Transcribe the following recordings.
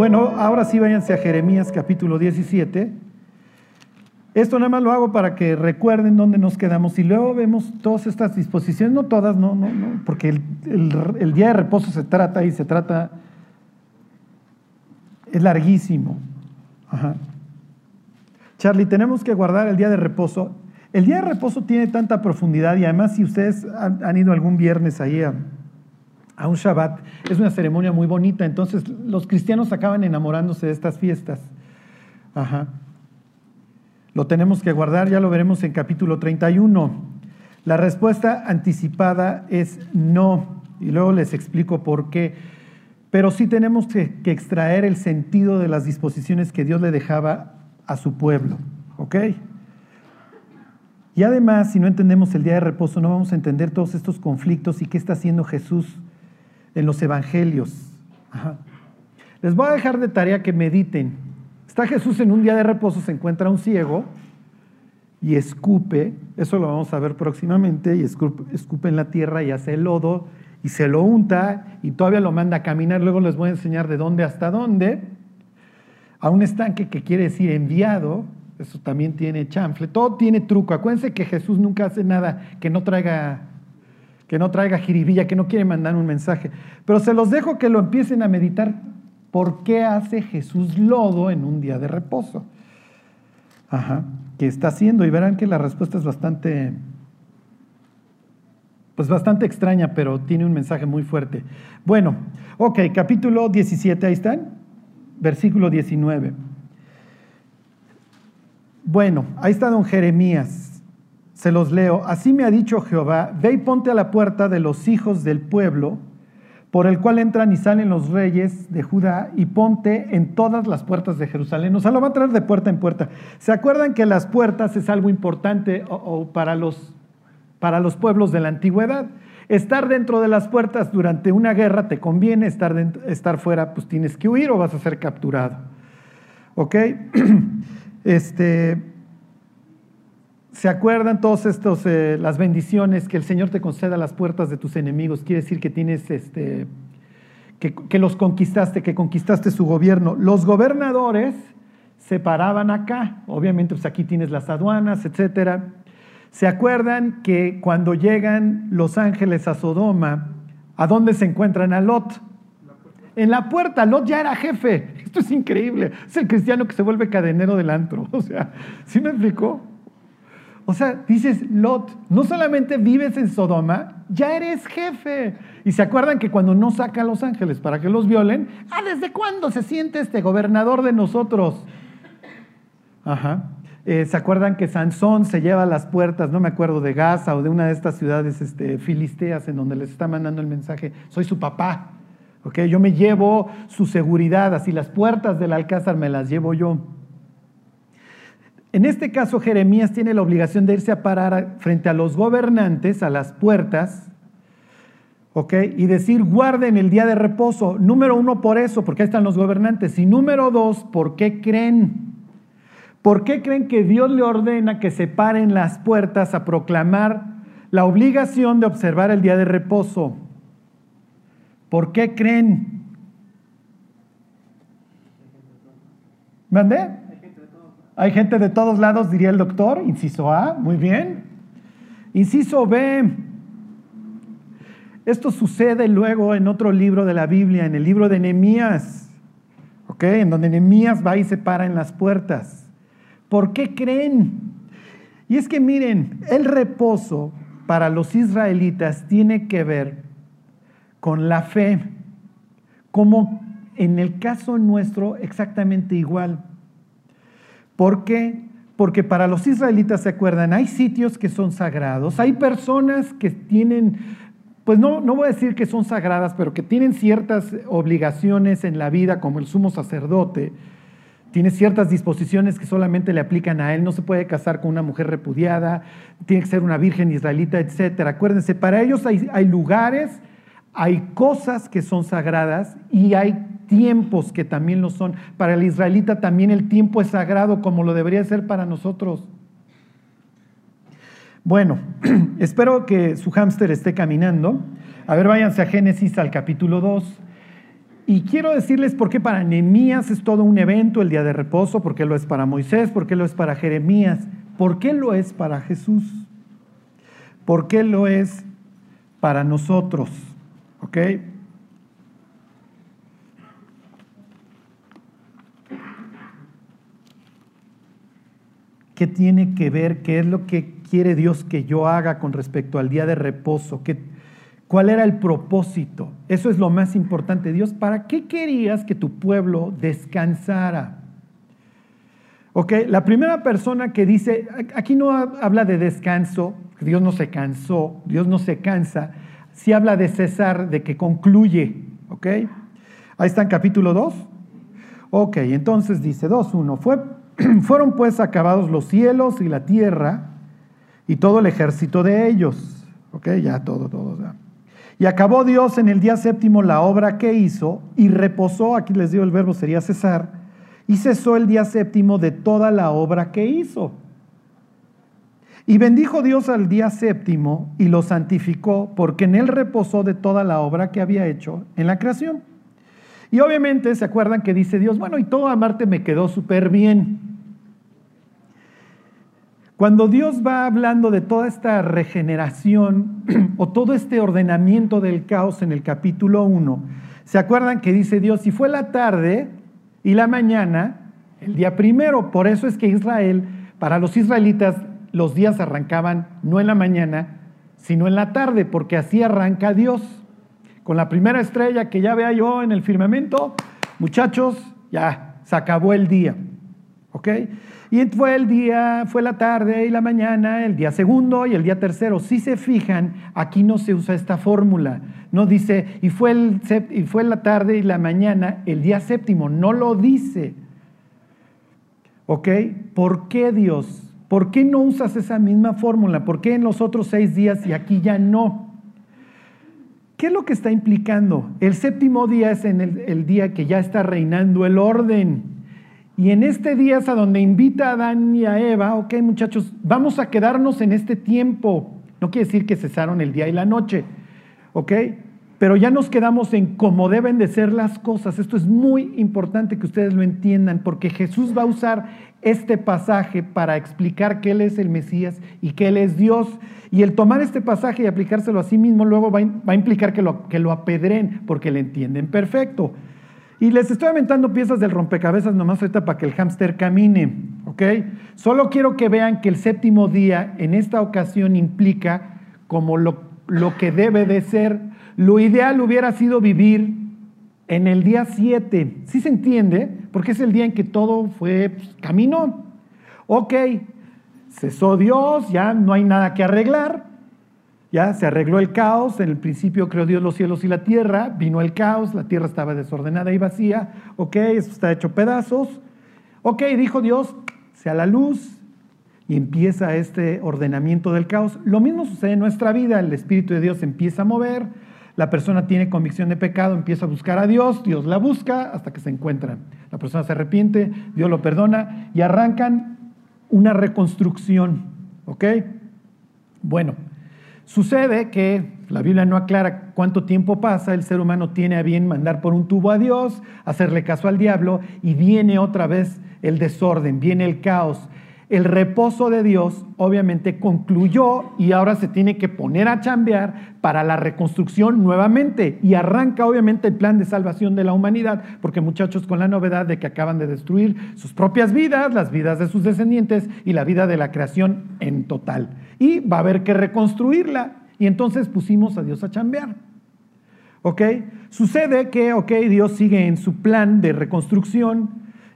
Bueno, ahora sí váyanse a Jeremías capítulo 17. Esto nada más lo hago para que recuerden dónde nos quedamos y luego vemos todas estas disposiciones, no todas, no, no, no, porque el, día de reposo se trata y se trata, es larguísimo. Charlie, tenemos que guardar el día de reposo. El día de reposo tiene tanta profundidad y además si ustedes han, ido algún viernes ahí a, a un Shabbat, es una ceremonia muy bonita, entonces los cristianos acaban enamorándose de estas fiestas. Ajá. Lo tenemos que guardar, ya lo veremos en capítulo 31. La respuesta anticipada es no, y luego les explico por qué. Pero sí tenemos que, extraer el sentido de las disposiciones que Dios le dejaba a su pueblo. ¿Ok? Y además, si no entendemos el día de reposo, no vamos a entender todos estos conflictos y qué está haciendo Jesús en los evangelios. Les voy a dejar de tarea que mediten Está Jesús en un día de reposo, se encuentra un ciego y escupe, eso lo vamos a ver próximamente, y escupe, en la tierra y hace el lodo y se lo unta y todavía lo manda a caminar, luego les voy a enseñar de dónde hasta dónde, a un estanque que quiere decir enviado, eso también tiene chanfle, todo tiene truco. Acuérdense que Jesús nunca hace nada que no traiga que no traiga jiribilla, que no quiere mandar un mensaje. Pero se los dejo que lo empiecen a meditar ¿Por qué hace Jesús lodo en un día de reposo? Ajá, ¿qué está haciendo? Y verán que la respuesta es bastante, pues bastante extraña, pero tiene un mensaje muy fuerte. Bueno, ok, capítulo 17, ahí están, versículo 19. Bueno, ahí está don Jeremías, se los leo. Así me ha dicho Jehová, ve y ponte a la puerta de los hijos del pueblo por el cual entran y salen los reyes de Judá y ponte en todas las puertas de Jerusalén. O sea, lo va a traer de puerta en puerta. ¿Se acuerdan que las puertas es algo importante para, los, para los pueblos de la antigüedad? Estar dentro de las puertas durante una guerra te conviene, estar, estar fuera pues tienes que huir o vas a ser capturado. ¿Ok? Este, ¿Se acuerdan todos estos, eh, las bendiciones que el Señor te conceda a las puertas de tus enemigos? Quiere decir que tienes, este, que, los conquistaste, que conquistaste su gobierno. Los gobernadores se paraban acá. Obviamente, pues aquí tienes las aduanas, etcétera. ¿Se acuerdan que cuando llegan los ángeles a Sodoma, ¿a dónde se encuentran a Lot? En la puerta, Lot ya era jefe. Esto es increíble. Es el cristiano que se vuelve cadenero del antro. O sea, ¿sí me explicó? O sea, dices, Lot, no solamente vives en Sodoma, ya eres jefe. Y se acuerdan que cuando no saca a los ángeles para que los violen, ah, ¿desde cuándo se siente este gobernador de nosotros? Ajá. Eh, ¿Se acuerdan que Sansón se lleva las puertas, no me acuerdo, de Gaza o de una de estas ciudades este, filisteas en donde les está mandando el mensaje, soy su papá, ¿ok? Yo me llevo su seguridad, así las puertas del alcázar me las llevo yo. En este caso, Jeremías tiene la obligación de irse a parar frente a los gobernantes, a las puertas, ¿ok? Y decir, guarden el día de reposo. Número uno, por eso, porque ahí están los gobernantes. Y número dos, ¿por qué creen? ¿Por qué creen que Dios le ordena que se paren las puertas a proclamar la obligación de observar el día de reposo? ¿Por qué creen? ¿Mandé? Hay gente de todos lados, diría el doctor. Inciso A, muy bien. Inciso B. Esto sucede luego en otro libro de la Biblia, en el libro de Nehemías, ¿ok? En donde Nehemías va y se para en las puertas. ¿Por qué creen? Y es que miren, el reposo para los israelitas tiene que ver con la fe, como en el caso nuestro exactamente igual. ¿Por qué? Porque para los israelitas, ¿se acuerdan? Hay sitios que son sagrados, hay personas que tienen, pues no, no voy a decir que son sagradas, pero que tienen ciertas obligaciones en la vida, como el sumo sacerdote, tiene ciertas disposiciones que solamente le aplican a él, no se puede casar con una mujer repudiada, tiene que ser una virgen israelita, etc. Acuérdense, para ellos hay, hay lugares, hay cosas que son sagradas y hay tiempos que también lo son. Para el israelita también el tiempo es sagrado como lo debería ser para nosotros. Bueno, espero que su hámster esté caminando. A ver, váyanse a Génesis al capítulo 2. y quiero decirles por qué para Nehemías es todo un evento el día de reposo, por qué lo es para Moisés, por qué lo es para Jeremías, por qué lo es para Jesús, por qué lo es para nosotros. ¿Ok? ¿Qué tiene que ver? ¿Qué es lo que quiere Dios que yo haga con respecto al día de reposo? ¿Qué, ¿Cuál era el propósito? Eso es lo más importante. Dios, ¿para qué querías que tu pueblo descansara? Ok, la primera persona que dice, aquí no habla de descanso, Dios no se cansó, Dios no se cansa, sí habla de cesar, de que concluye. Ok, ahí está en capítulo 2. Ok, entonces dice 2.1, fue Fueron pues acabados los cielos y la tierra y todo el ejército de ellos. Ok, ya todo, todo. Y acabó Dios en el día séptimo la obra que hizo y reposó, aquí les digo el verbo sería cesar, y cesó el día séptimo de toda la obra que hizo. Y bendijo Dios al día séptimo y lo santificó porque en él reposó de toda la obra que había hecho en la creación. Y obviamente se acuerdan que dice Dios, bueno, y todo amarte me quedó súper bien. Cuando Dios va hablando de toda esta regeneración o todo este ordenamiento del caos en el capítulo 1, ¿se acuerdan que dice Dios, si fue la tarde y la mañana, el día primero? Por eso es que Israel, para los israelitas, los días arrancaban no en la mañana, sino en la tarde, porque así arranca Dios. Con la primera estrella que ya vea yo en el firmamento, muchachos, ya se acabó el día. ¿Ok? Y fue el día, fue la tarde y la mañana, el día segundo y el día tercero. Si se fijan, aquí no se usa esta fórmula. No dice, y fue, el, y fue la tarde y la mañana, el día séptimo. No lo dice. ¿Ok? ¿Por qué Dios? ¿Por qué no usas esa misma fórmula? ¿Por qué en los otros seis días y aquí ya no? ¿Qué es lo que está implicando? El séptimo día es en el, el día que ya está reinando el orden. Y en este día es a donde invita a Adán y a Eva, ok muchachos, vamos a quedarnos en este tiempo. No quiere decir que cesaron el día y la noche, ok, pero ya nos quedamos en cómo deben de ser las cosas. Esto es muy importante que ustedes lo entiendan, porque Jesús va a usar este pasaje para explicar que Él es el Mesías y que Él es Dios. Y el tomar este pasaje y aplicárselo a sí mismo luego va a, implicar que lo, que apedren, porque le entienden perfecto. Y les estoy aventando piezas del rompecabezas nomás ahorita para que el hámster camine, ¿ok? Solo quiero que vean que el séptimo día en esta ocasión implica como lo que debe de ser. Lo ideal hubiera sido vivir en el día 7. ¿Sí se entiende? Porque es el día en que todo fue, pues, caminó. Ok, cesó Dios, ya no hay nada que arreglar, ya se arregló el caos, en el principio creó Dios los cielos y la tierra, vino el caos, la tierra estaba desordenada y vacía, ok, eso está hecho pedazos, ok, dijo Dios, sea la luz y empieza este ordenamiento del caos. Lo mismo sucede en nuestra vida, el Espíritu de Dios empieza a mover, la persona tiene convicción de pecado, empieza a buscar a Dios, Dios la busca hasta que se encuentran. La persona se arrepiente, Dios lo perdona y arrancan una reconstrucción, ¿ok? Bueno. Sucede que la Biblia no aclara cuánto tiempo pasa, el ser humano tiene a bien mandar por un tubo a Dios, hacerle caso al diablo y viene otra vez el desorden, viene el caos. El reposo de Dios obviamente concluyó y ahora se tiene que poner a chambear para la reconstrucción nuevamente y arranca obviamente el plan de salvación de la humanidad, porque muchachos con la novedad de que acaban de destruir sus propias vidas, las vidas de sus descendientes y la vida de la creación en total y va a haber que reconstruirla. Y entonces pusimos a Dios a chambear. ¿Ok? Sucede que, ok, Dios sigue en su plan de reconstrucción.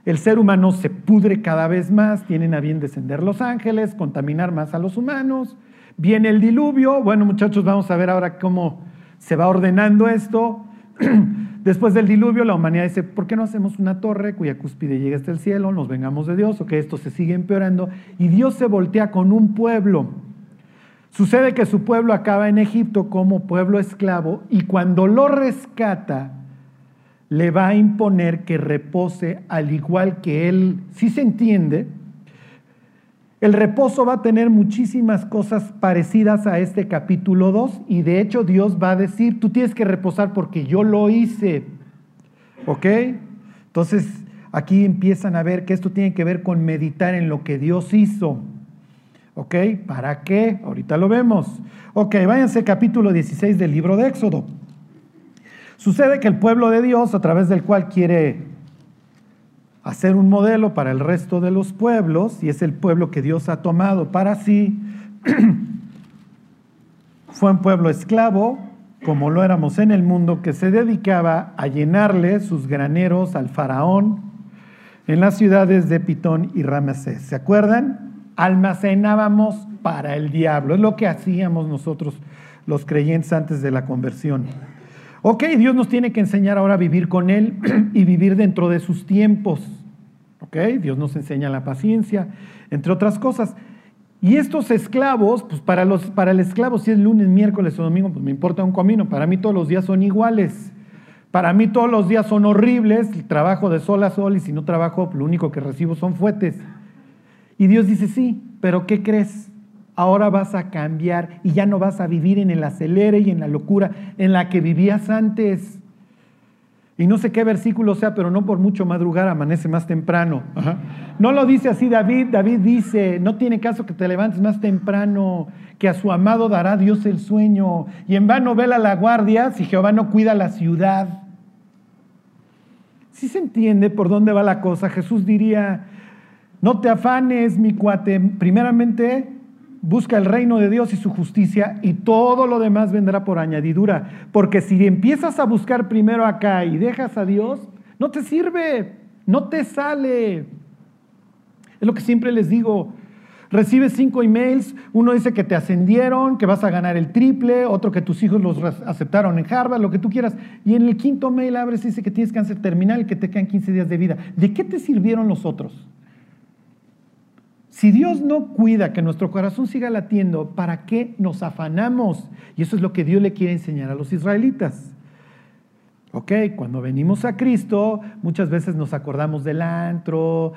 El ser humano se pudre cada vez más, tienen a bien descender los ángeles, contaminar más a los humanos. Viene el diluvio. Bueno, muchachos, vamos a ver ahora cómo se va ordenando esto. Después del diluvio, la humanidad dice, ¿por qué no hacemos una torre cuya cúspide llegue hasta el cielo, nos vengamos de Dios, o que esto se sigue empeorando? Y Dios se voltea con un pueblo Sucede que su pueblo acaba en Egipto como pueblo esclavo y cuando lo rescata, le va a imponer que repose al igual que él, si se entiende, el reposo va a tener muchísimas cosas parecidas a este capítulo 2 y de hecho Dios va a decir, tú tienes que reposar porque yo lo hice. ¿Ok? Entonces, aquí empiezan a ver que esto tiene que ver con meditar en lo que Dios hizo. ¿Ok? ¿Para qué? Ahorita lo vemos. Ok, váyanse capítulo 16 del libro de Éxodo. Sucede que el pueblo de Dios, a través del cual quiere hacer un modelo para el resto de los pueblos, y es el pueblo que Dios ha tomado para sí, fue un pueblo esclavo, como lo éramos en el mundo, que se dedicaba a llenarle sus graneros al faraón en las ciudades de Pitón y Ramesés. ¿Se acuerdan? Almacenábamos para el diablo. Es lo que hacíamos nosotros los creyentes antes de la conversión. Ok, Dios nos tiene que enseñar ahora a vivir con Él y vivir dentro de sus tiempos. Ok, Dios nos enseña la paciencia, entre otras cosas. Y estos esclavos, pues para, los, para el esclavo, si es lunes, miércoles o domingo, pues me importa un comino. Para mí todos los días son iguales. Para mí todos los días son horribles. Trabajo de sol a sol y si no trabajo, lo único que recibo son fuetes. Y Dios dice, sí, pero ¿qué crees? Ahora vas a cambiar y ya no vas a vivir en el acelere y en la locura en la que vivías antes. Y no sé qué versículo sea, pero no por mucho madrugar amanece más temprano. No lo dice así David. David dice, no tiene caso que te levantes más temprano, que a su amado dará Dios el sueño. Y en vano vela la guardia si Jehová no cuida la ciudad. Si se entiende por dónde va la cosa, Jesús diría, no te afanes, mi cuate, primeramente Busca el reino de Dios y su justicia y todo lo demás vendrá por añadidura. Porque si empiezas a buscar primero acá y dejas a Dios, no te sirve, no te sale. Es lo que siempre les digo. Recibes cinco emails, uno dice que te ascendieron, que vas a ganar el triple, otro que tus hijos los aceptaron en Harvard, lo que tú quieras. Y en el quinto mail abres y dice que tienes cáncer terminal que te quedan 15 días de vida. ¿De qué te sirvieron los otros? Si Dios no cuida que nuestro corazón siga latiendo, ¿para qué nos afanamos? Y eso es lo que Dios le quiere enseñar a los israelitas. Ok, cuando venimos a Cristo, muchas veces nos acordamos del antro,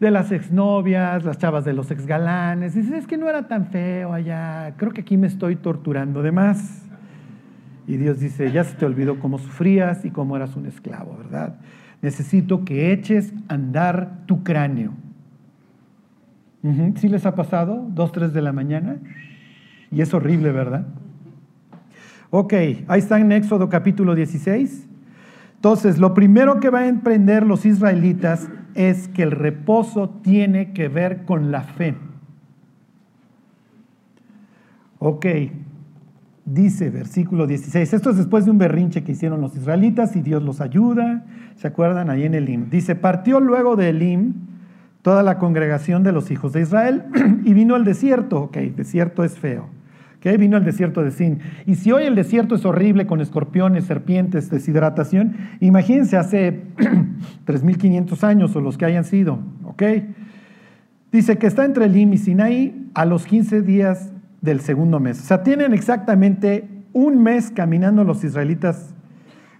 de las exnovias, las chavas de los exgalanes. Dices, es que no era tan feo allá, creo que aquí me estoy torturando de más. Y Dios dice, ya se te olvidó cómo sufrías y cómo eras un esclavo, ¿verdad? Necesito que eches a andar tu cráneo. ¿Sí les ha pasado? Dos, tres de la mañana. Y es horrible, ¿verdad? Ok, ahí está en Éxodo capítulo 16. Entonces, lo primero que van a emprender los israelitas es que el reposo tiene que ver con la fe. Ok, dice versículo 16, esto es después de un berrinche que hicieron los israelitas y Dios los ayuda, ¿se acuerdan? Ahí en Elim. Dice, partió luego de Elim toda la congregación de los hijos de Israel y vino al desierto. Ok, desierto es feo. Ok, vino al desierto de Sin. Y si hoy el desierto es horrible con escorpiones, serpientes, deshidratación, imagínense hace 3.500 años o los que hayan sido. Ok, dice que está entre Lim y Sinaí a los 15 días del segundo mes. O sea, tienen exactamente un mes caminando los israelitas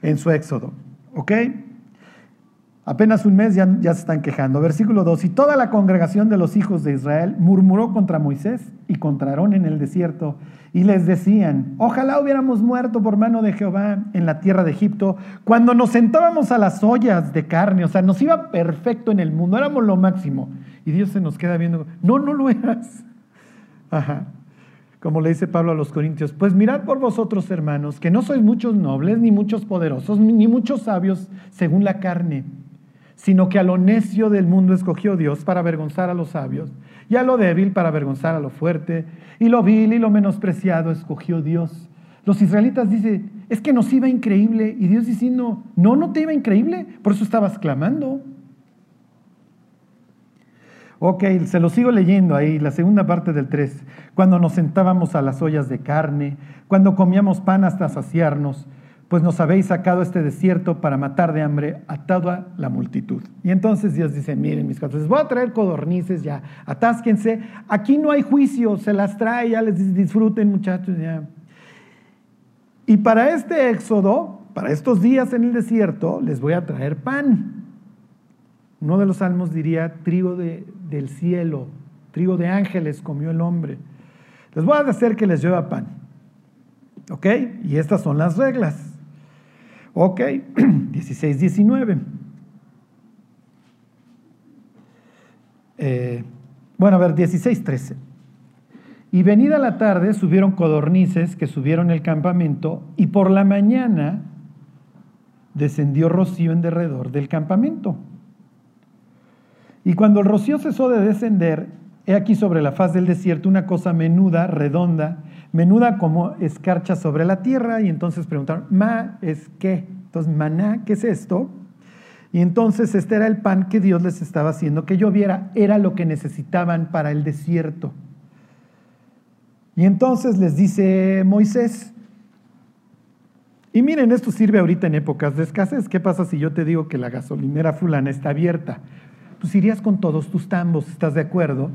en su éxodo. ¿Ok? Apenas un mes ya, ya, se están quejando. Versículo 2. Y toda la congregación de los hijos de Israel murmuró contra Moisés y contra Aarón en el desierto. Y les decían, ojalá hubiéramos muerto por mano de Jehová en la tierra de Egipto, cuando nos sentábamos a las ollas de carne. O sea, nos iba perfecto en el mundo, éramos lo máximo. Y Dios se nos queda viendo, no, no lo eras. Ajá. Como le dice Pablo a los Corintios, pues mirad por vosotros, hermanos, que no sois muchos nobles, ni muchos poderosos, ni muchos sabios según la carne sino que a lo necio del mundo escogió Dios para avergonzar a los sabios, y a lo débil para avergonzar a lo fuerte, y lo vil y lo menospreciado escogió Dios. Los israelitas dicen, es que nos iba increíble, y Dios diciendo, no, no te iba increíble, por eso estabas clamando. Ok, se lo sigo leyendo ahí, la segunda parte del 3. Cuando nos sentábamos a las ollas de carne, cuando comíamos pan hasta saciarnos, pues nos habéis sacado este desierto para matar de hambre a toda la multitud. Y entonces Dios dice, miren mis cuates, les voy a traer codornices ya, atásquense, aquí no hay juicio, se las trae, ya les disfruten muchachos. Y para este éxodo, para estos días en el desierto, les voy a traer pan. Uno de los salmos diría, trigo de, del cielo, trigo de ángeles comió el hombre. Les voy a hacer que les lleva pan. ¿Ok? Y estas son las reglas. Ok, 16, 19. Eh, bueno, a ver, 16, 13. Y venida la tarde subieron codornices que subieron el campamento y por la mañana descendió rocío en derredor del campamento. Y cuando el rocío cesó de descender, he aquí sobre la faz del desierto una cosa menuda, redonda, menuda como escarcha sobre la tierra. Y entonces preguntaron, ¿ma es qué? Entonces, maná, ¿qué es esto? Y entonces este era el pan que Dios les estaba haciendo que lloviera, era lo que necesitaban para el desierto. Y entonces les dice Moisés, y miren, esto sirve ahorita en épocas de escasez. ¿Qué pasa si yo te digo que la gasolinera fulana está abierta? Pues irías con todos tus tambos, ¿estás de acuerdo?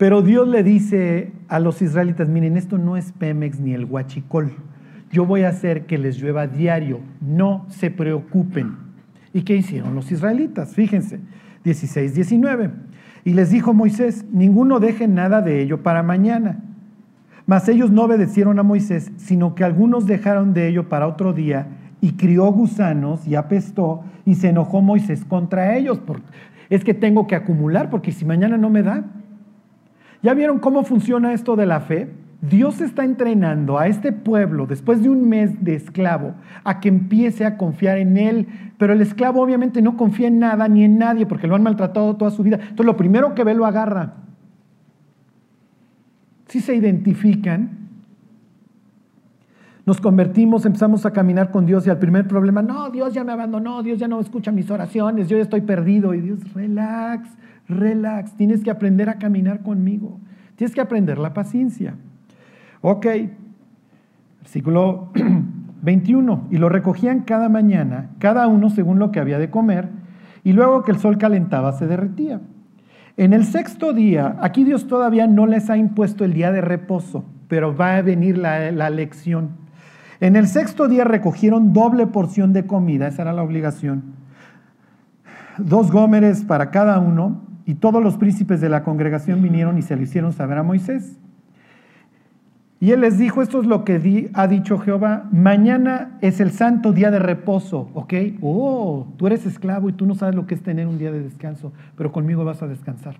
Pero Dios le dice a los israelitas, miren, esto no es Pemex ni el Huachicol. Yo voy a hacer que les llueva diario, no se preocupen. ¿Y qué hicieron los israelitas? Fíjense, 16, 19. Y les dijo Moisés, ninguno deje nada de ello para mañana mas ellos no obedecieron a Moisés, sino que algunos dejaron de ello para otro día y crió gusanos y apestó y se enojó Moisés contra ellos. es que tengo que acumular porque si mañana no me da. ¿Ya vieron cómo funciona esto de la fe? Dios está entrenando a este pueblo después de un mes de esclavo a que empiece a confiar en él, pero el esclavo obviamente no confía en nada ni en nadie porque lo han maltratado toda su vida. Entonces lo primero que ve lo agarra si se identifican, nos convertimos, empezamos a caminar con Dios y al primer problema, no, Dios ya me abandonó, Dios ya no escucha mis oraciones, yo ya estoy perdido. Y Dios, relax, relax, tienes que aprender a caminar conmigo, tienes que aprender la paciencia. Ok, versículo 21, y lo recogían cada mañana, cada uno según lo que había de comer, y luego que el sol calentaba se derretía. En el sexto día, aquí Dios todavía no les ha impuesto el día de reposo, pero va a venir la, lección. En el sexto día recogieron doble porción de comida, esa era la obligación. Dos gómeres para cada uno, y todos los príncipes de la congregación vinieron y se lo hicieron saber a Moisés. Y él les dijo, esto es lo que ha dicho Jehová, mañana es el santo día de reposo, ¿ok? Oh, tú eres esclavo y tú no sabes lo que es tener un día de descanso, pero conmigo vas a descansar.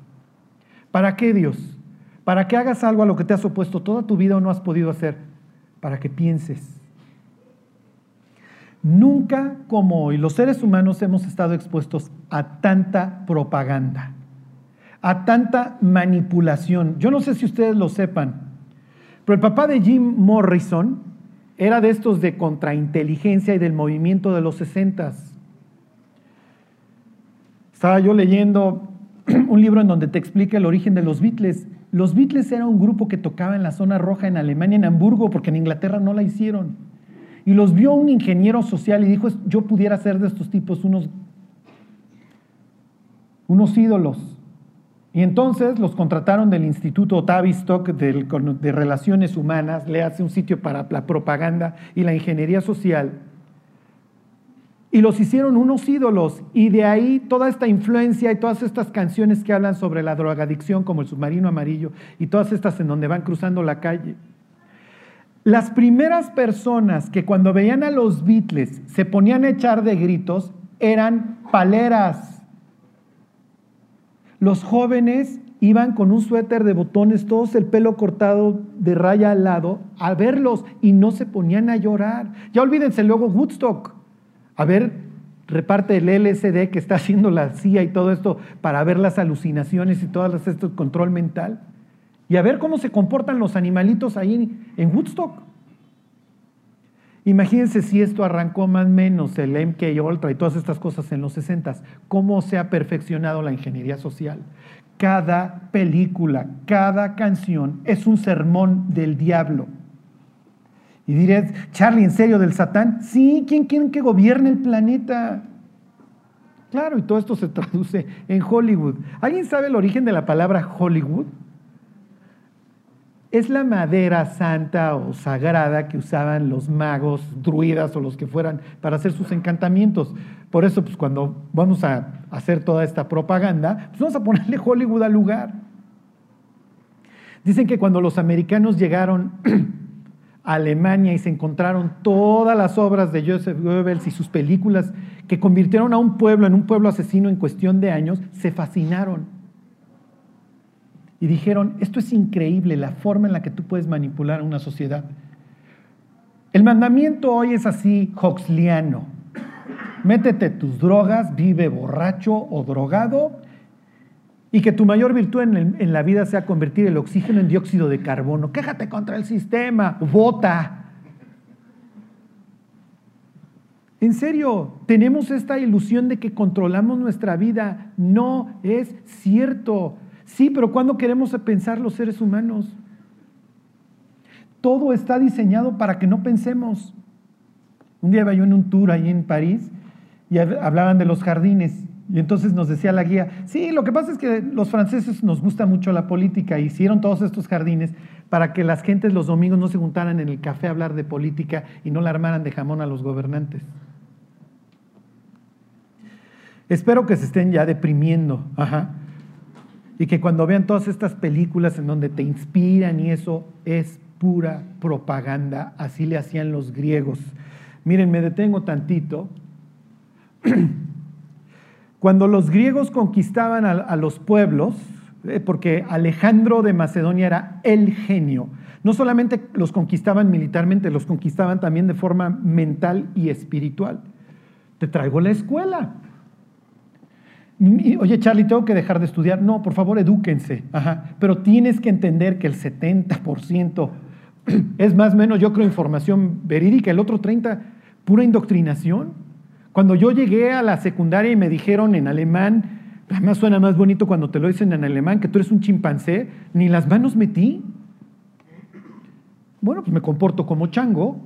¿Para qué Dios? ¿Para que hagas algo a lo que te has opuesto toda tu vida o no has podido hacer? Para que pienses. Nunca como hoy los seres humanos hemos estado expuestos a tanta propaganda, a tanta manipulación. Yo no sé si ustedes lo sepan, pero el papá de Jim Morrison era de estos de contrainteligencia y del movimiento de los sesentas. Estaba yo leyendo un libro en donde te explica el origen de los Beatles. Los Beatles era un grupo que tocaba en la zona roja en Alemania, en Hamburgo, porque en Inglaterra no la hicieron. Y los vio un ingeniero social y dijo, yo pudiera ser de estos tipos unos, unos ídolos. Y entonces los contrataron del Instituto Tavistock de Relaciones Humanas, le hace un sitio para la propaganda y la ingeniería social. Y los hicieron unos ídolos. Y de ahí toda esta influencia y todas estas canciones que hablan sobre la drogadicción, como el submarino amarillo, y todas estas en donde van cruzando la calle. Las primeras personas que cuando veían a los Beatles se ponían a echar de gritos eran paleras los jóvenes iban con un suéter de botones, todos el pelo cortado de raya al lado, a verlos y no se ponían a llorar. Ya olvídense luego Woodstock. A ver, reparte el LSD que está haciendo la CIA y todo esto para ver las alucinaciones y todas las esto control mental. Y a ver cómo se comportan los animalitos ahí en Woodstock. Imagínense si esto arrancó más o menos el MK Ultra y todas estas cosas en los 60, cómo se ha perfeccionado la ingeniería social. Cada película, cada canción es un sermón del diablo. Y diré, Charlie, ¿en serio del Satán? Sí, ¿quién quiere que gobierne el planeta? Claro, y todo esto se traduce en Hollywood. ¿Alguien sabe el origen de la palabra Hollywood? Es la madera santa o sagrada que usaban los magos, druidas o los que fueran para hacer sus encantamientos. Por eso, pues cuando vamos a hacer toda esta propaganda, pues vamos a ponerle Hollywood al lugar. Dicen que cuando los americanos llegaron a Alemania y se encontraron todas las obras de Joseph Goebbels y sus películas que convirtieron a un pueblo en un pueblo asesino en cuestión de años, se fascinaron. Y dijeron, esto es increíble, la forma en la que tú puedes manipular a una sociedad. El mandamiento hoy es así, hoxliano. Métete tus drogas, vive borracho o drogado y que tu mayor virtud en, la vida sea convertir el oxígeno en dióxido de carbono. Quéjate contra el sistema, vota. En serio, tenemos esta ilusión de que controlamos nuestra vida. No es cierto. Sí, pero ¿cuándo queremos pensar los seres humanos? Todo está diseñado para que no pensemos. Un día iba yo en un tour ahí en París y hablaban de los jardines y entonces nos decía la guía, sí, lo que pasa es que los franceses nos gusta mucho la política, hicieron todos estos jardines para que las gentes los domingos no se juntaran en el café a hablar de política y no la armaran de jamón a los gobernantes. Espero que se estén ya deprimiendo, ajá. Y que cuando vean todas estas películas en donde te inspiran y eso es pura propaganda, así le hacían los griegos. Miren, me detengo tantito. Cuando los griegos conquistaban a, los pueblos, eh, porque Alejandro de Macedonia era el genio, no solamente los conquistaban militarmente, los conquistaban también de forma mental y espiritual. Te traigo la escuela. Oye, Charlie, tengo que dejar de estudiar. No, por favor, edúquense. Pero tienes que entender que el 70% es más o menos, yo creo, información verídica, el otro 30% pura indoctrinación. Cuando yo llegué a la secundaria y me dijeron en alemán, además suena más bonito cuando te lo dicen en alemán, que tú eres un chimpancé, ni las manos metí. Bueno, pues me comporto como chango.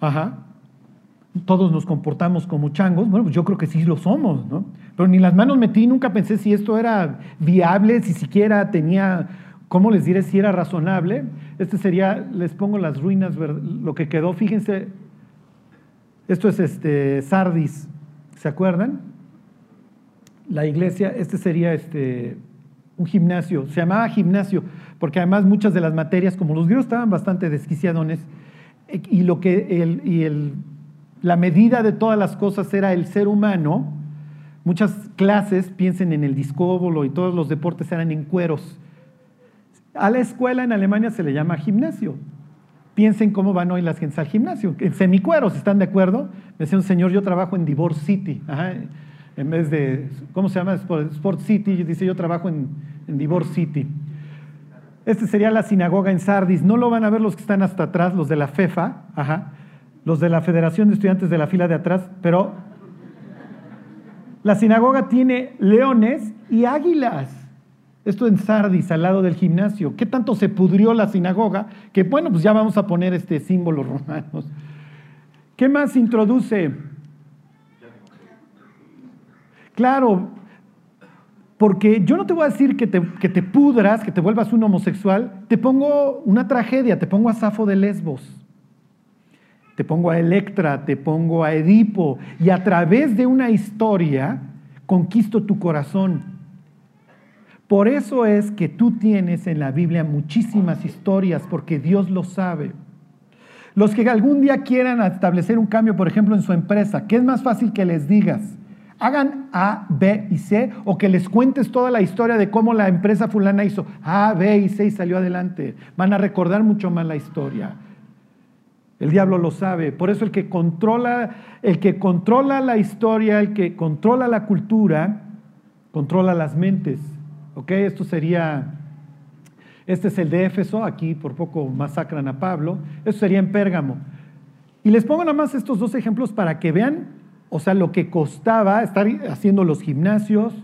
Ajá. Todos nos comportamos como changos. Bueno, pues yo creo que sí lo somos, ¿no? Pero ni las manos metí, nunca pensé si esto era viable, si siquiera tenía, ¿cómo les diré? Si era razonable. Este sería, les pongo las ruinas, lo que quedó. Fíjense, esto es este, Sardis, ¿se acuerdan? La iglesia, este sería este, un gimnasio, se llamaba gimnasio, porque además muchas de las materias, como los griegos estaban bastante desquiciadones, y, lo que el, y el, la medida de todas las cosas era el ser humano, muchas clases, piensen en el discóbolo y todos los deportes eran en cueros. A la escuela en Alemania se le llama gimnasio, Piensen cómo van hoy las gentes al gimnasio. En semicueros, ¿están de acuerdo? Me decía un señor, yo trabajo en Divorce City. en vez de, ¿cómo se llama? Sport City. Dice, yo trabajo en, Divorce City. Este sería la sinagoga en Sardis. No lo van a ver los que están hasta atrás, los de la FEFA, ajá, los de la Federación de Estudiantes de la fila de atrás, pero la sinagoga tiene leones y águilas. Esto en Sardis, al lado del gimnasio. ¿Qué tanto se pudrió la sinagoga? Que bueno, pues ya vamos a poner este símbolo romanos. ¿Qué más introduce? Claro, porque yo no te voy a decir que te, que te, pudras, que te vuelvas un homosexual, te pongo una tragedia, te pongo a Safo de Lesbos, te pongo a Electra, te pongo a Edipo, y a través de una historia conquisto tu corazón. Por eso es que tú tienes en la Biblia muchísimas historias, porque Dios lo sabe. Los que algún día quieran establecer un cambio, por ejemplo, en su empresa, ¿qué es más fácil que les digas? Hagan A, B y C o que les cuentes toda la historia de cómo la empresa fulana hizo A, B y C y salió adelante. Van a recordar mucho más la historia. El diablo lo sabe. Por eso el que controla, el que controla la historia, el que controla la cultura, controla las mentes. ¿Ok? Esto sería, este es el de Éfeso, aquí por poco masacran a Pablo. Esto sería en Pérgamo. Y les pongo nada más estos dos ejemplos para que vean, o sea, lo que costaba estar haciendo los gimnasios,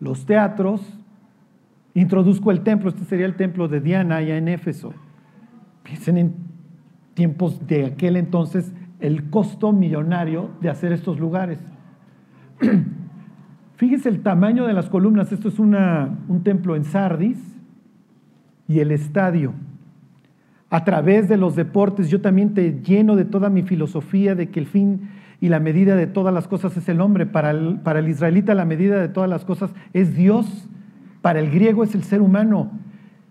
los teatros. Introduzco el templo, este sería el templo de Diana allá en Éfeso. Piensen en tiempos de aquel entonces el costo millonario de hacer estos lugares. Fíjese el tamaño de las columnas. Esto es un templo en Sardis y el estadio. A través de los deportes yo también te lleno de toda mi filosofía de que el fin y la medida de todas las cosas es el hombre. Para el, para el israelita la medida de todas las cosas es Dios. Para el griego es el ser humano.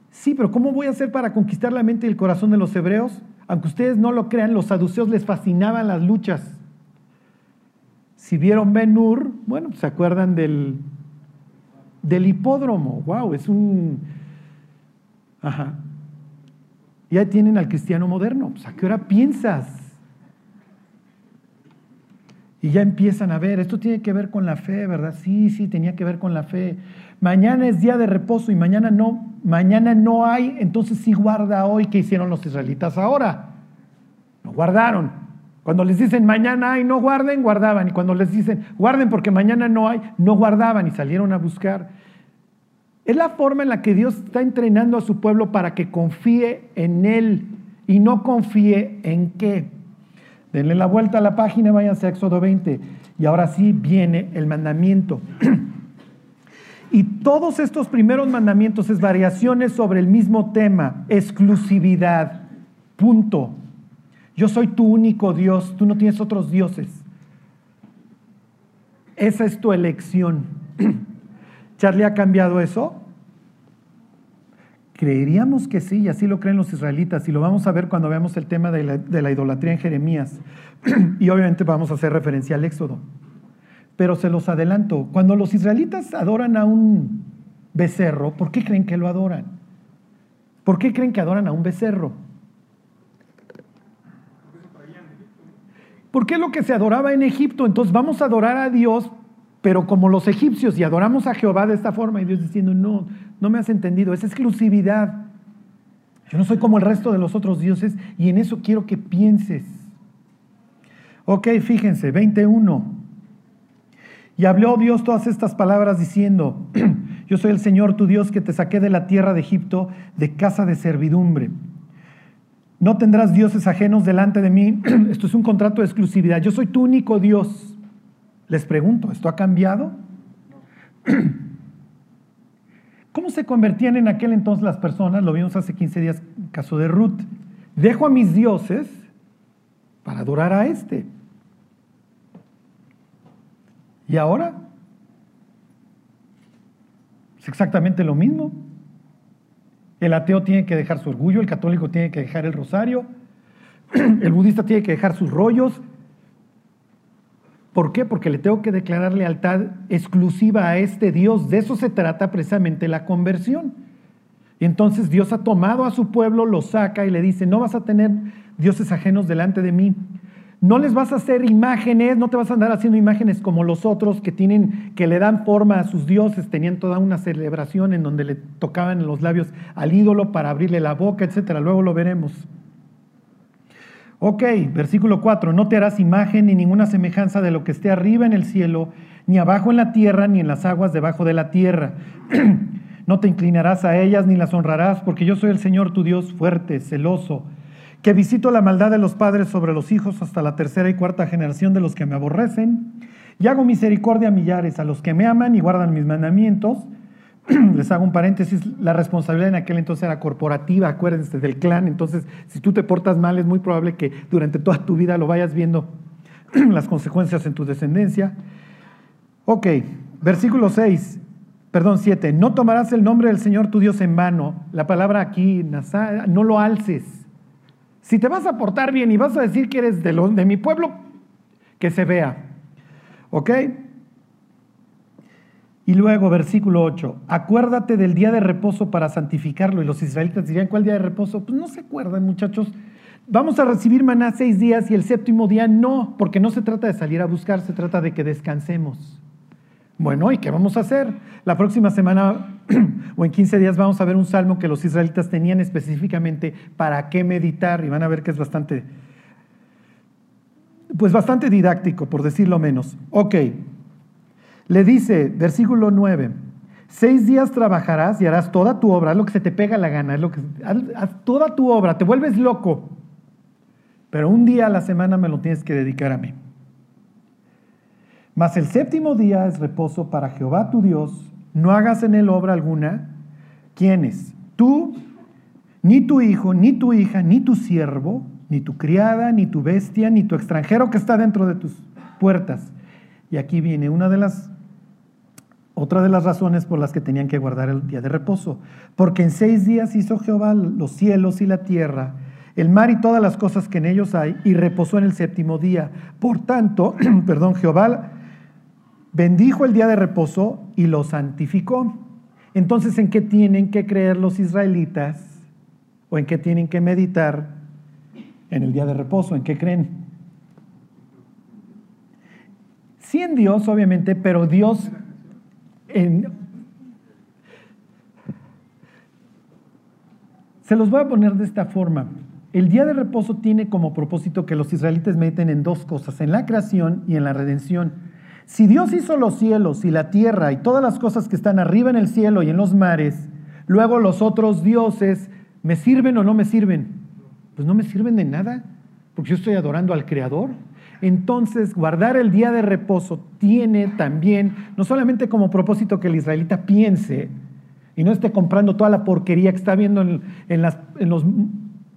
Sí, pero ¿cómo voy a hacer para conquistar la mente y el corazón de los hebreos? Aunque ustedes no lo crean, los saduceos les fascinaban las luchas. Si vieron Ben Hur, bueno, ¿se acuerdan del, del hipódromo? ¡Wow! Es un... Ajá. Y ahí tienen al cristiano moderno. Pues, ¿A qué hora piensas? Y ya empiezan a ver, esto tiene que ver con la fe, ¿verdad? Sí, sí, tenía que ver con la fe. Mañana es día de reposo y mañana no, mañana no hay, entonces sí guarda hoy. ¿Qué hicieron los israelitas ahora? No guardaron. Cuando les dicen mañana hay, no guarden, guardaban. Y cuando les dicen guarden porque mañana no hay, no guardaban y salieron a buscar. Es la forma en la que Dios está entrenando a su pueblo para que confíe en Él y no confíe en qué. Denle la vuelta a la página, váyanse a Éxodo 20. Y ahora sí viene el mandamiento. y todos estos primeros mandamientos es variaciones sobre el mismo tema, exclusividad. Punto. Yo soy tu único Dios, tú no tienes otros dioses. Esa es tu elección. ¿Charlie ha cambiado eso? Creeríamos que sí, y así lo creen los israelitas, y lo vamos a ver cuando veamos el tema de la, idolatría en Jeremías. y obviamente vamos a hacer referencia al Éxodo. Pero se los adelanto, cuando los israelitas adoran a un becerro, ¿por qué creen que lo adoran? ¿Por qué creen que adoran a un becerro? Porque es lo que se adoraba en Egipto. Entonces vamos a adorar a Dios pero como los egipcios y adoramos a Jehová de esta forma y Dios diciendo, no, no me has entendido, es exclusividad. Yo no soy como el resto de los otros dioses y en eso quiero que pienses. Ok, fíjense, 21. Y habló Dios todas estas palabras diciendo, yo soy el Señor tu Dios que te saqué de la tierra de Egipto, de casa de servidumbre. No tendrás dioses ajenos delante de mí. Esto es un contrato de exclusividad. Yo soy tu único Dios. Les pregunto, ¿esto ha cambiado? ¿Cómo se convertían en aquel entonces las personas? Lo vimos hace 15 días, caso de Ruth. Dejo a mis dioses para adorar a este. ¿Y ahora? Es exactamente lo mismo. El ateo tiene que dejar su orgullo, el católico tiene que dejar el rosario, el budista tiene que dejar sus rollos, ¿Por qué? Porque le tengo que declarar lealtad exclusiva a este Dios. De eso se trata precisamente la conversión. Y entonces Dios ha tomado a su pueblo, lo saca y le dice, no vas a tener dioses ajenos delante de mí. No les vas a hacer imágenes, no te vas a andar haciendo imágenes como los otros que tienen, que le dan forma a sus dioses, tenían toda una celebración en donde le tocaban los labios al ídolo para abrirle la boca, etcétera. Luego lo veremos. Ok, versículo 4, no te harás imagen ni ninguna semejanza de lo que esté arriba en el cielo, ni abajo en la tierra, ni en las aguas debajo de la tierra. no te inclinarás a ellas ni las honrarás, porque yo soy el Señor tu Dios fuerte, celoso, que visito la maldad de los padres sobre los hijos hasta la tercera y cuarta generación de los que me aborrecen, y hago misericordia a millares, a los que me aman y guardan mis mandamientos, les hago un paréntesis, la responsabilidad en aquel entonces era corporativa, acuérdense del clan, entonces si tú te portas mal es muy probable que durante toda tu vida lo vayas viendo las consecuencias en tu descendencia. Ok, versículo 6, perdón 7, no tomarás el nombre del Señor tu Dios en vano, la palabra aquí, no lo alces. Si te vas a portar bien y vas a decir que eres de, de mi pueblo, que se vea. ¿Ok? Y luego, versículo 8, acuérdate del día de reposo para santificarlo. Y los israelitas dirían, ¿cuál día de reposo? Pues no se acuerdan, muchachos. Vamos a recibir maná seis días y el séptimo día no, porque no se trata de salir a buscar, se trata de que descansemos. Bueno, ¿y qué vamos a hacer? La próxima semana o en 15 días vamos a ver un salmo que los israelitas tenían específicamente para qué meditar y van a ver que es bastante, pues bastante didáctico, por decirlo menos. Ok, le dice, versículo 9, seis días trabajarás y harás toda tu obra, es lo que se te pega la gana, es lo que, haz, toda tu obra, te vuelves loco, pero un día a la semana me lo tienes que dedicar a mí. Mas el séptimo día es reposo para Jehová tu Dios, no hagas en él obra alguna. ¿Quiénes? Tú, ni tu hijo, ni tu hija, ni tu siervo, ni tu criada, ni tu bestia, ni tu extranjero que está dentro de tus puertas. Y aquí viene una de las Otra de las razones por las que tenían que guardar el día de reposo. Porque en seis días hizo Jehová los cielos y la tierra, el mar y todas las cosas que en ellos hay, y reposó en el séptimo día. Por tanto, perdón, Jehová bendijo el día de reposo y lo santificó. Entonces, ¿en qué tienen que creer los israelitas? ¿O en qué tienen que meditar en el día de reposo? ¿En qué creen? Sí en Dios, obviamente, pero Dios en... Se los voy a poner de esta forma. El día de reposo tiene como propósito que los israelitas mediten en dos cosas, en la creación y en la redención. Si Dios hizo los cielos y la tierra y todas las cosas que están arriba en el cielo y en los mares, luego los otros dioses, ¿me sirven o no me sirven? Pues no me sirven de nada, porque yo estoy adorando al Creador. Entonces, guardar el día de reposo tiene también, no solamente como propósito que el israelita piense y no esté comprando toda la porquería que está viendo en, en los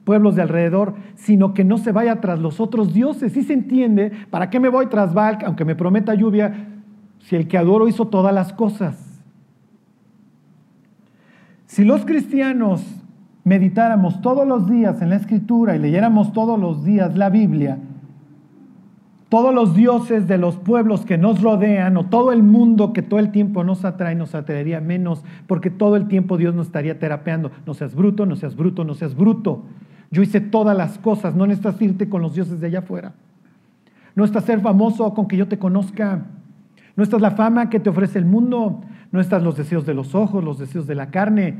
pueblos de alrededor, sino que no se vaya tras los otros dioses. Si se entiende, ¿para qué me voy tras Baal, aunque me prometa lluvia, si el que adoro hizo todas las cosas? Si los cristianos meditáramos todos los días en la escritura y leyéramos todos los días la Biblia, todos los dioses de los pueblos que nos rodean o todo el mundo que todo el tiempo nos atrae, nos atraería menos, porque todo el tiempo Dios nos estaría terapeando. No seas bruto, no seas bruto, no seas bruto. Yo hice todas las cosas, no necesitas irte con los dioses de allá afuera. No estás ser famoso con que yo te conozca. No estás la fama que te ofrece el mundo. No estás los deseos de los ojos, los deseos de la carne,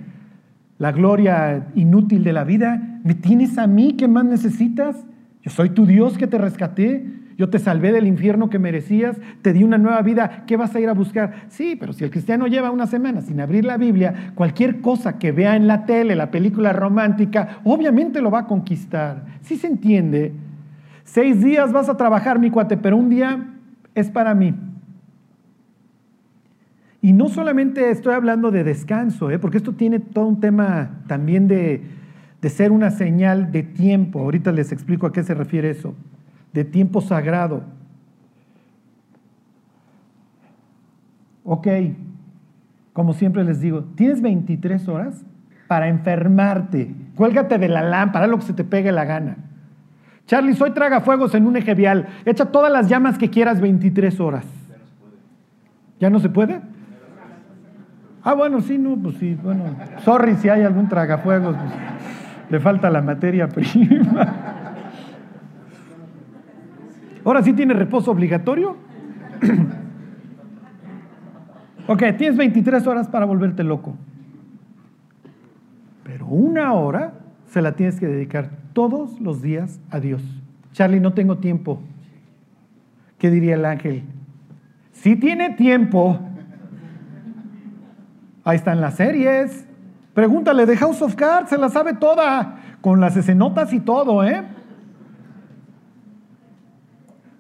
la gloria inútil de la vida. ¿Me tienes a mí? ¿Qué más necesitas? Yo soy tu Dios que te rescaté. Yo te salvé del infierno que merecías, te di una nueva vida, ¿qué vas a ir a buscar? Sí, pero si el cristiano lleva una semana sin abrir la Biblia, cualquier cosa que vea en la tele, la película romántica, obviamente lo va a conquistar. Sí se entiende. Seis días vas a trabajar, mi cuate, pero un día es para mí. Y no solamente estoy hablando de descanso, ¿eh? porque esto tiene todo un tema también de, de ser una señal de tiempo. Ahorita les explico a qué se refiere eso de tiempo sagrado. Ok, como siempre les digo, tienes 23 horas para enfermarte. Cuélgate de la lámpara, lo que se te pegue la gana. Charlie, soy tragafuegos en un eje vial. Echa todas las llamas que quieras 23 horas. ¿Ya no se puede? Ah, bueno, sí, no, pues sí, bueno. Sorry si hay algún tragafuegos, pues, le falta la materia prima. Ahora sí tiene reposo obligatorio. ok, tienes 23 horas para volverte loco. Pero una hora se la tienes que dedicar todos los días a Dios. Charlie, no tengo tiempo. ¿Qué diría el ángel? Si tiene tiempo. Ahí están las series. Pregúntale de House of Cards, se la sabe toda, con las escenotas y todo, ¿eh?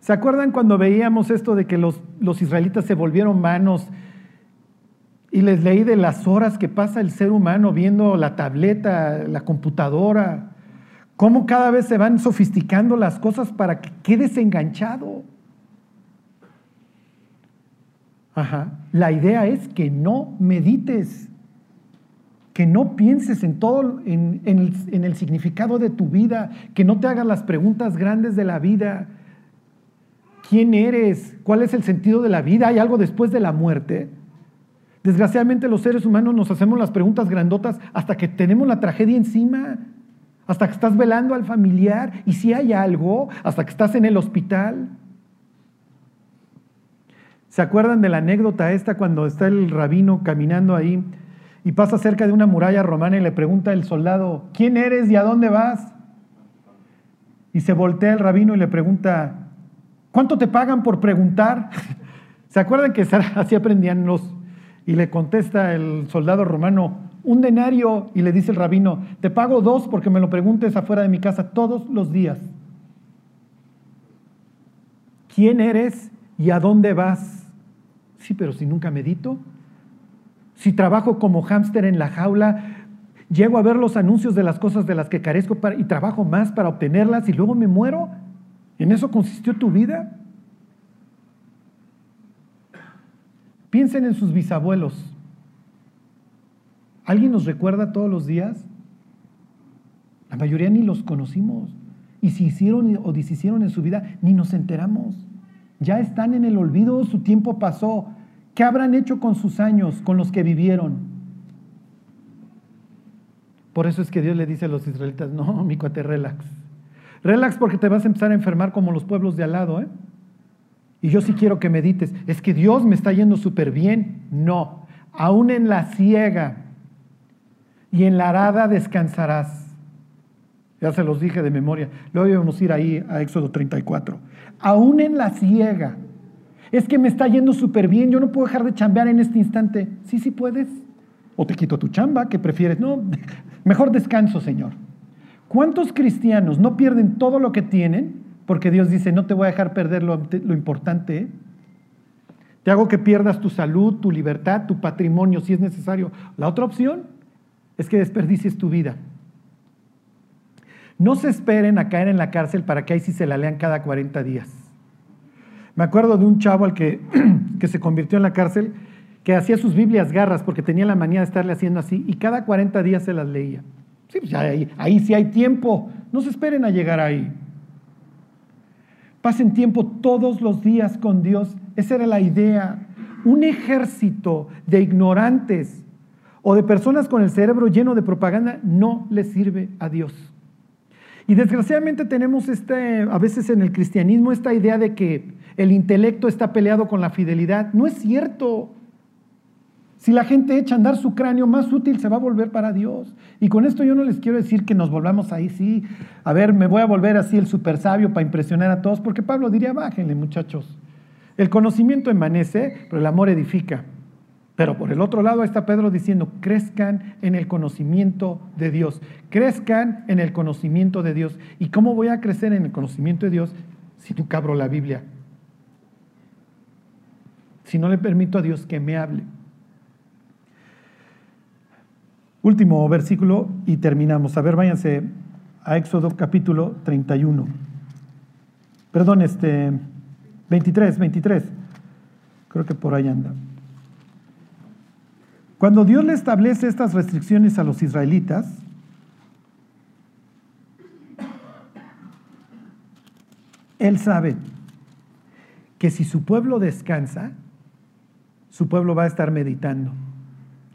¿Se acuerdan cuando veíamos esto de que los, los israelitas se volvieron manos? Y les leí de las horas que pasa el ser humano viendo la tableta, la computadora, cómo cada vez se van sofisticando las cosas para que quedes enganchado. Ajá. La idea es que no medites, que no pienses en todo, en, en el significado de tu vida, que no te hagas las preguntas grandes de la vida, ¿Quién eres? ¿Cuál es el sentido de la vida? ¿Hay algo después de la muerte? Desgraciadamente los seres humanos nos hacemos las preguntas grandotas hasta que tenemos la tragedia encima, hasta que estás velando al familiar y si hay algo, hasta que estás en el hospital. ¿Se acuerdan de la anécdota esta cuando está el rabino caminando ahí y pasa cerca de una muralla romana y le pregunta el soldado, ¿quién eres y a dónde vas? Y se voltea el rabino y le pregunta, ¿Cuánto te pagan por preguntar? ¿Se acuerdan que así aprendían los? Y le contesta el soldado romano, un denario, y le dice el rabino, te pago dos porque me lo preguntes afuera de mi casa todos los días. ¿Quién eres y a dónde vas? Sí, pero si nunca medito, si trabajo como hámster en la jaula, llego a ver los anuncios de las cosas de las que carezco y trabajo más para obtenerlas y luego me muero. ¿En eso consistió tu vida? Piensen en sus bisabuelos. ¿Alguien nos recuerda todos los días? La mayoría ni los conocimos. Y si hicieron o deshicieron en su vida, ni nos enteramos. Ya están en el olvido, su tiempo pasó. ¿Qué habrán hecho con sus años, con los que vivieron? Por eso es que Dios le dice a los israelitas, no, mi cuate, relax. Relax porque te vas a empezar a enfermar como los pueblos de al lado, ¿eh? Y yo sí quiero que medites, es que Dios me está yendo súper bien. No, aún en la ciega y en la arada descansarás. Ya se los dije de memoria. Luego vamos a ir ahí a Éxodo 34. Aún en la ciega. Es que me está yendo súper bien, yo no puedo dejar de chambear en este instante. Sí, sí puedes. O te quito tu chamba, que prefieres. No, mejor descanso, Señor. ¿Cuántos cristianos no pierden todo lo que tienen porque Dios dice, no te voy a dejar perder lo, importante? Te hago que pierdas tu salud, tu libertad, tu patrimonio, si es necesario. La otra opción es que desperdicies tu vida. No se esperen a caer en la cárcel para que ahí sí se la lean cada 40 días. Me acuerdo de un chavo al que, que se convirtió en la cárcel que hacía sus Biblias garras porque tenía la manía de estarle haciendo así y cada 40 días se las leía. Sí, pues ahí, ahí sí hay tiempo. No se esperen a llegar ahí. Pasen tiempo todos los días con Dios. Esa era la idea. Un ejército de ignorantes o de personas con el cerebro lleno de propaganda no le sirve a Dios. Y desgraciadamente tenemos este, a veces en el cristianismo esta idea de que el intelecto está peleado con la fidelidad. No es cierto. Si la gente echa a andar su cráneo, más útil se va a volver para Dios. Y con esto yo no les quiero decir que nos volvamos ahí, sí, a ver, me voy a volver así el super sabio para impresionar a todos, porque Pablo diría, bájenle muchachos. El conocimiento emanece, pero el amor edifica. Pero por el otro lado está Pedro diciendo, crezcan en el conocimiento de Dios, crezcan en el conocimiento de Dios. ¿Y cómo voy a crecer en el conocimiento de Dios si tú cabro la Biblia? Si no le permito a Dios que me hable. Último versículo y terminamos. A ver, váyanse a Éxodo capítulo 31. Perdón, este 23, 23. Creo que por ahí anda. Cuando Dios le establece estas restricciones a los israelitas, Él sabe que si su pueblo descansa, su pueblo va a estar meditando,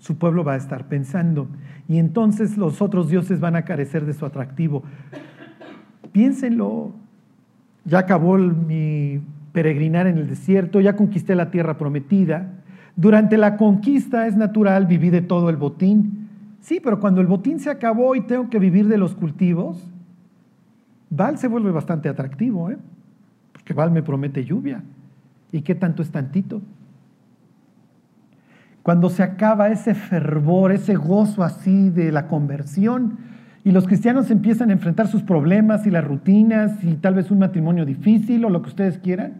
su pueblo va a estar pensando, y entonces los otros dioses van a carecer de su atractivo. Piénsenlo, ya acabó mi peregrinar en el desierto, ya conquisté la tierra prometida, durante la conquista es natural vivir de todo el botín. Sí, pero cuando el botín se acabó y tengo que vivir de los cultivos, Val se vuelve bastante atractivo, ¿eh? porque Val me promete lluvia. ¿Y qué tanto es tantito? Cuando se acaba ese fervor, ese gozo así de la conversión, y los cristianos empiezan a enfrentar sus problemas y las rutinas y tal vez un matrimonio difícil o lo que ustedes quieran,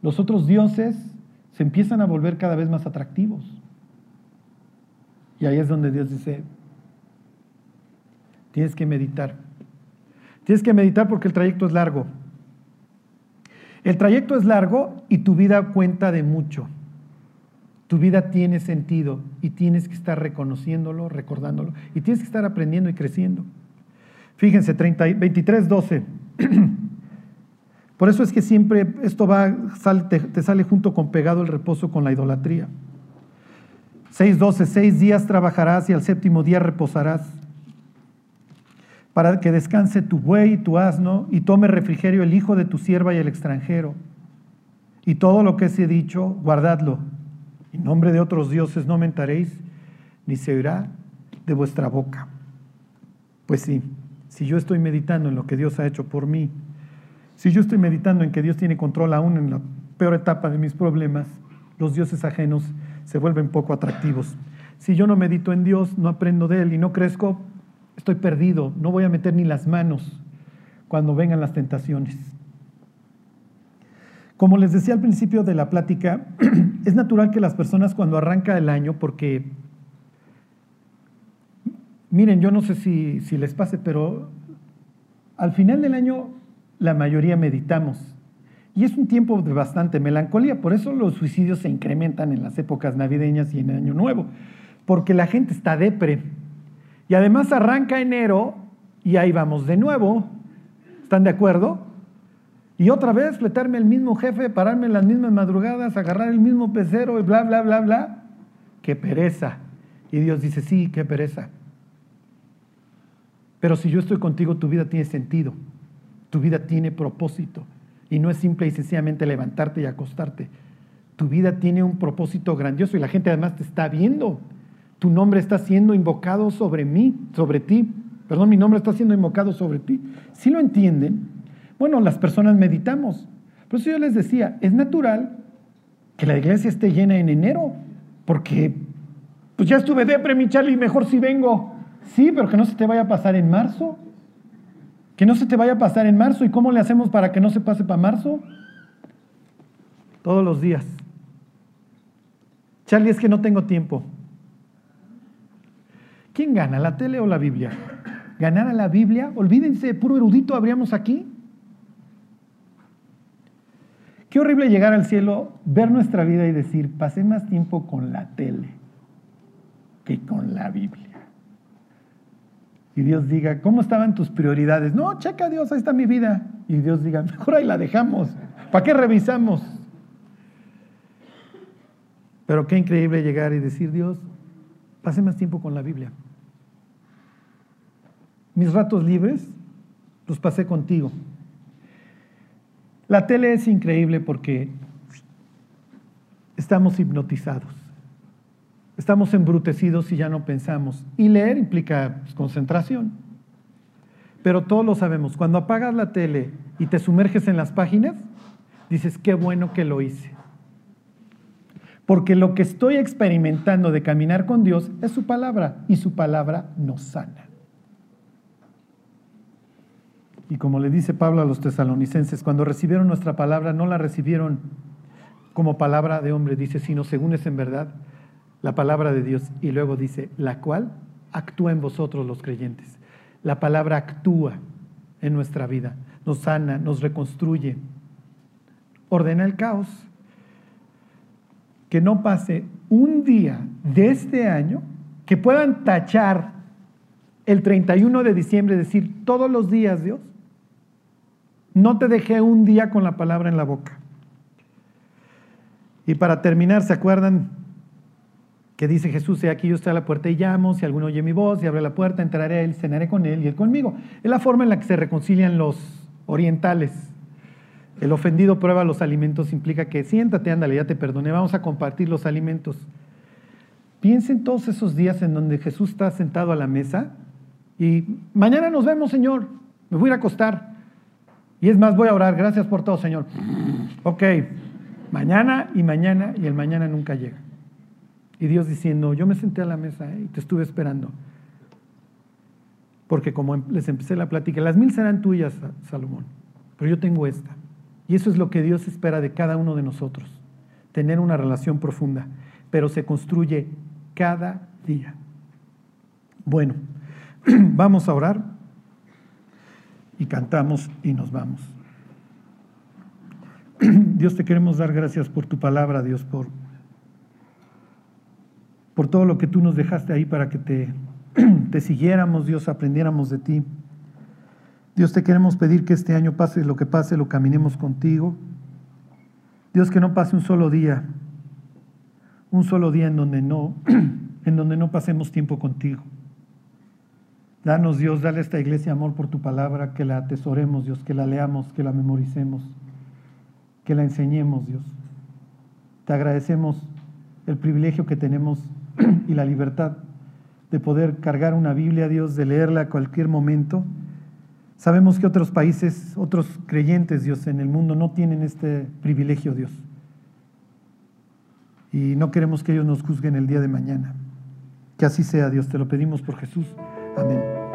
los otros dioses se empiezan a volver cada vez más atractivos. Y ahí es donde Dios dice, tienes que meditar. Tienes que meditar porque el trayecto es largo. El trayecto es largo y tu vida cuenta de mucho. Tu vida tiene sentido y tienes que estar reconociéndolo, recordándolo y tienes que estar aprendiendo y creciendo. Fíjense, 30, 23, 12. Por eso es que siempre esto va, te, sale junto con pegado el reposo con la idolatría. 6.12, seis días trabajarás y al séptimo día reposarás, para que descanse tu buey y tu asno, y tome refrigerio el hijo de tu sierva y el extranjero. Y todo lo que se he dicho, guardadlo. En nombre de otros dioses no mentaréis, ni se oirá de vuestra boca. Pues sí, si yo estoy meditando en lo que Dios ha hecho por mí, si yo estoy meditando en que Dios tiene control aún en la peor etapa de mis problemas, los dioses ajenos se vuelven poco atractivos. Si yo no medito en Dios, no aprendo de Él y no crezco, estoy perdido, no voy a meter ni las manos cuando vengan las tentaciones. Como les decía al principio de la plática, es natural que las personas cuando arranca el año, porque, miren, yo no sé si, si les pase, pero al final del año la mayoría meditamos Y es un tiempo de bastante melancolía, por eso los suicidios se incrementan en las épocas navideñas y en Año Nuevo, porque la gente está depre. Y además arranca enero y ahí vamos de nuevo. ¿Están de acuerdo? Y otra vez fletarme el mismo jefe, pararme en las mismas madrugadas, agarrar el mismo pecero y bla, bla, bla, bla. ¡Qué pereza! Y Dios dice, sí, qué pereza. Pero si yo estoy contigo, tu vida tiene sentido, tu vida tiene propósito. Y no es simple y sencillamente levantarte y acostarte. Tu vida tiene un propósito grandioso y la gente además te está viendo. Tu nombre está siendo invocado sobre mí, sobre ti. Perdón, mi nombre está siendo invocado sobre ti. Si lo entienden, bueno, las personas meditamos. Por eso yo les decía, es natural que la iglesia esté llena en enero, porque pues ya estuve depre, mi Charlie, mejor si vengo. Sí, pero que no se te vaya a pasar en marzo. Que no se te vaya a pasar en marzo. ¿Y cómo le hacemos para que no se pase para marzo? Todos los días. Charlie, es que no tengo tiempo. ¿Quién gana, la tele o la Biblia? ¿Ganar a la Biblia? Olvídense, puro erudito habríamos aquí. Qué horrible llegar al cielo, ver nuestra vida y decir, pasé más tiempo con la tele que con la Biblia y Dios diga, ¿cómo estaban tus prioridades? No, checa Dios, ahí está mi vida. Y Dios diga, mejor ahí la dejamos. ¿Para qué revisamos? Pero qué increíble llegar y decir, Dios, pasé más tiempo con la Biblia. Mis ratos libres los pasé contigo. La tele es increíble porque estamos hipnotizados. Estamos embrutecidos y ya no pensamos. Y leer implica pues, concentración. Pero todos lo sabemos. Cuando apagas la tele y te sumerges en las páginas, dices, qué bueno que lo hice. Porque lo que estoy experimentando de caminar con Dios es su palabra y su palabra nos sana. Y como le dice Pablo a los tesalonicenses, cuando recibieron nuestra palabra, no la recibieron como palabra de hombre, dice, sino según es en verdad la palabra de Dios. Y luego dice, la cual actúa en vosotros los creyentes. La palabra actúa en nuestra vida, nos sana, nos reconstruye, ordena el caos. Que no pase un día de este año que puedan tachar el 31 de diciembre, decir todos los días, Dios, no te dejé un día con la palabra en la boca. Y para terminar, ¿se acuerdan que dice Jesús, he aquí yo estoy a la puerta y llamo, si alguno oye mi voz y abre la puerta, entraré a él, cenaré con él y él conmigo. Es la forma en la que se reconcilian los orientales. El ofendido prueba los alimentos implica que siéntate, ándale, ya te perdoné, vamos a compartir los alimentos. Piensen todos esos días en donde Jesús está sentado a la mesa y mañana nos vemos, Señor, me voy a ir a acostar. Y es más, voy a orar, gracias por todo, Señor. Ok, mañana y mañana y el mañana nunca llega. Y Dios diciendo, yo me senté a la mesa y te estuve esperando. Porque como em, les empecé la plática, las mil serán tuyas, Salomón, pero yo tengo esta. Y eso es lo que Dios espera de cada uno de nosotros, tener una relación profunda, pero se construye cada día. Bueno, vamos a orar y cantamos y nos vamos. Dios te queremos dar gracias por tu palabra, Dios, por por todo lo que tú nos dejaste ahí para que te, te siguiéramos, Dios, aprendiéramos de ti. Dios, te queremos pedir que este año pase lo que pase, lo caminemos contigo. Dios, que no pase un solo día, un solo día en donde no, en donde no pasemos tiempo contigo. Danos, Dios, dale a esta iglesia amor por tu palabra, que la atesoremos, Dios, que la leamos, que la memoricemos, que la enseñemos, Dios. Te agradecemos el privilegio que tenemos y la libertad de poder cargar una Biblia, Dios, de leerla a cualquier momento. Sabemos que otros países, otros creyentes, Dios, en el mundo no tienen este privilegio, Dios. Y no queremos que ellos nos juzguen el día de mañana. Que así sea, Dios, te lo pedimos por Jesús. Amén.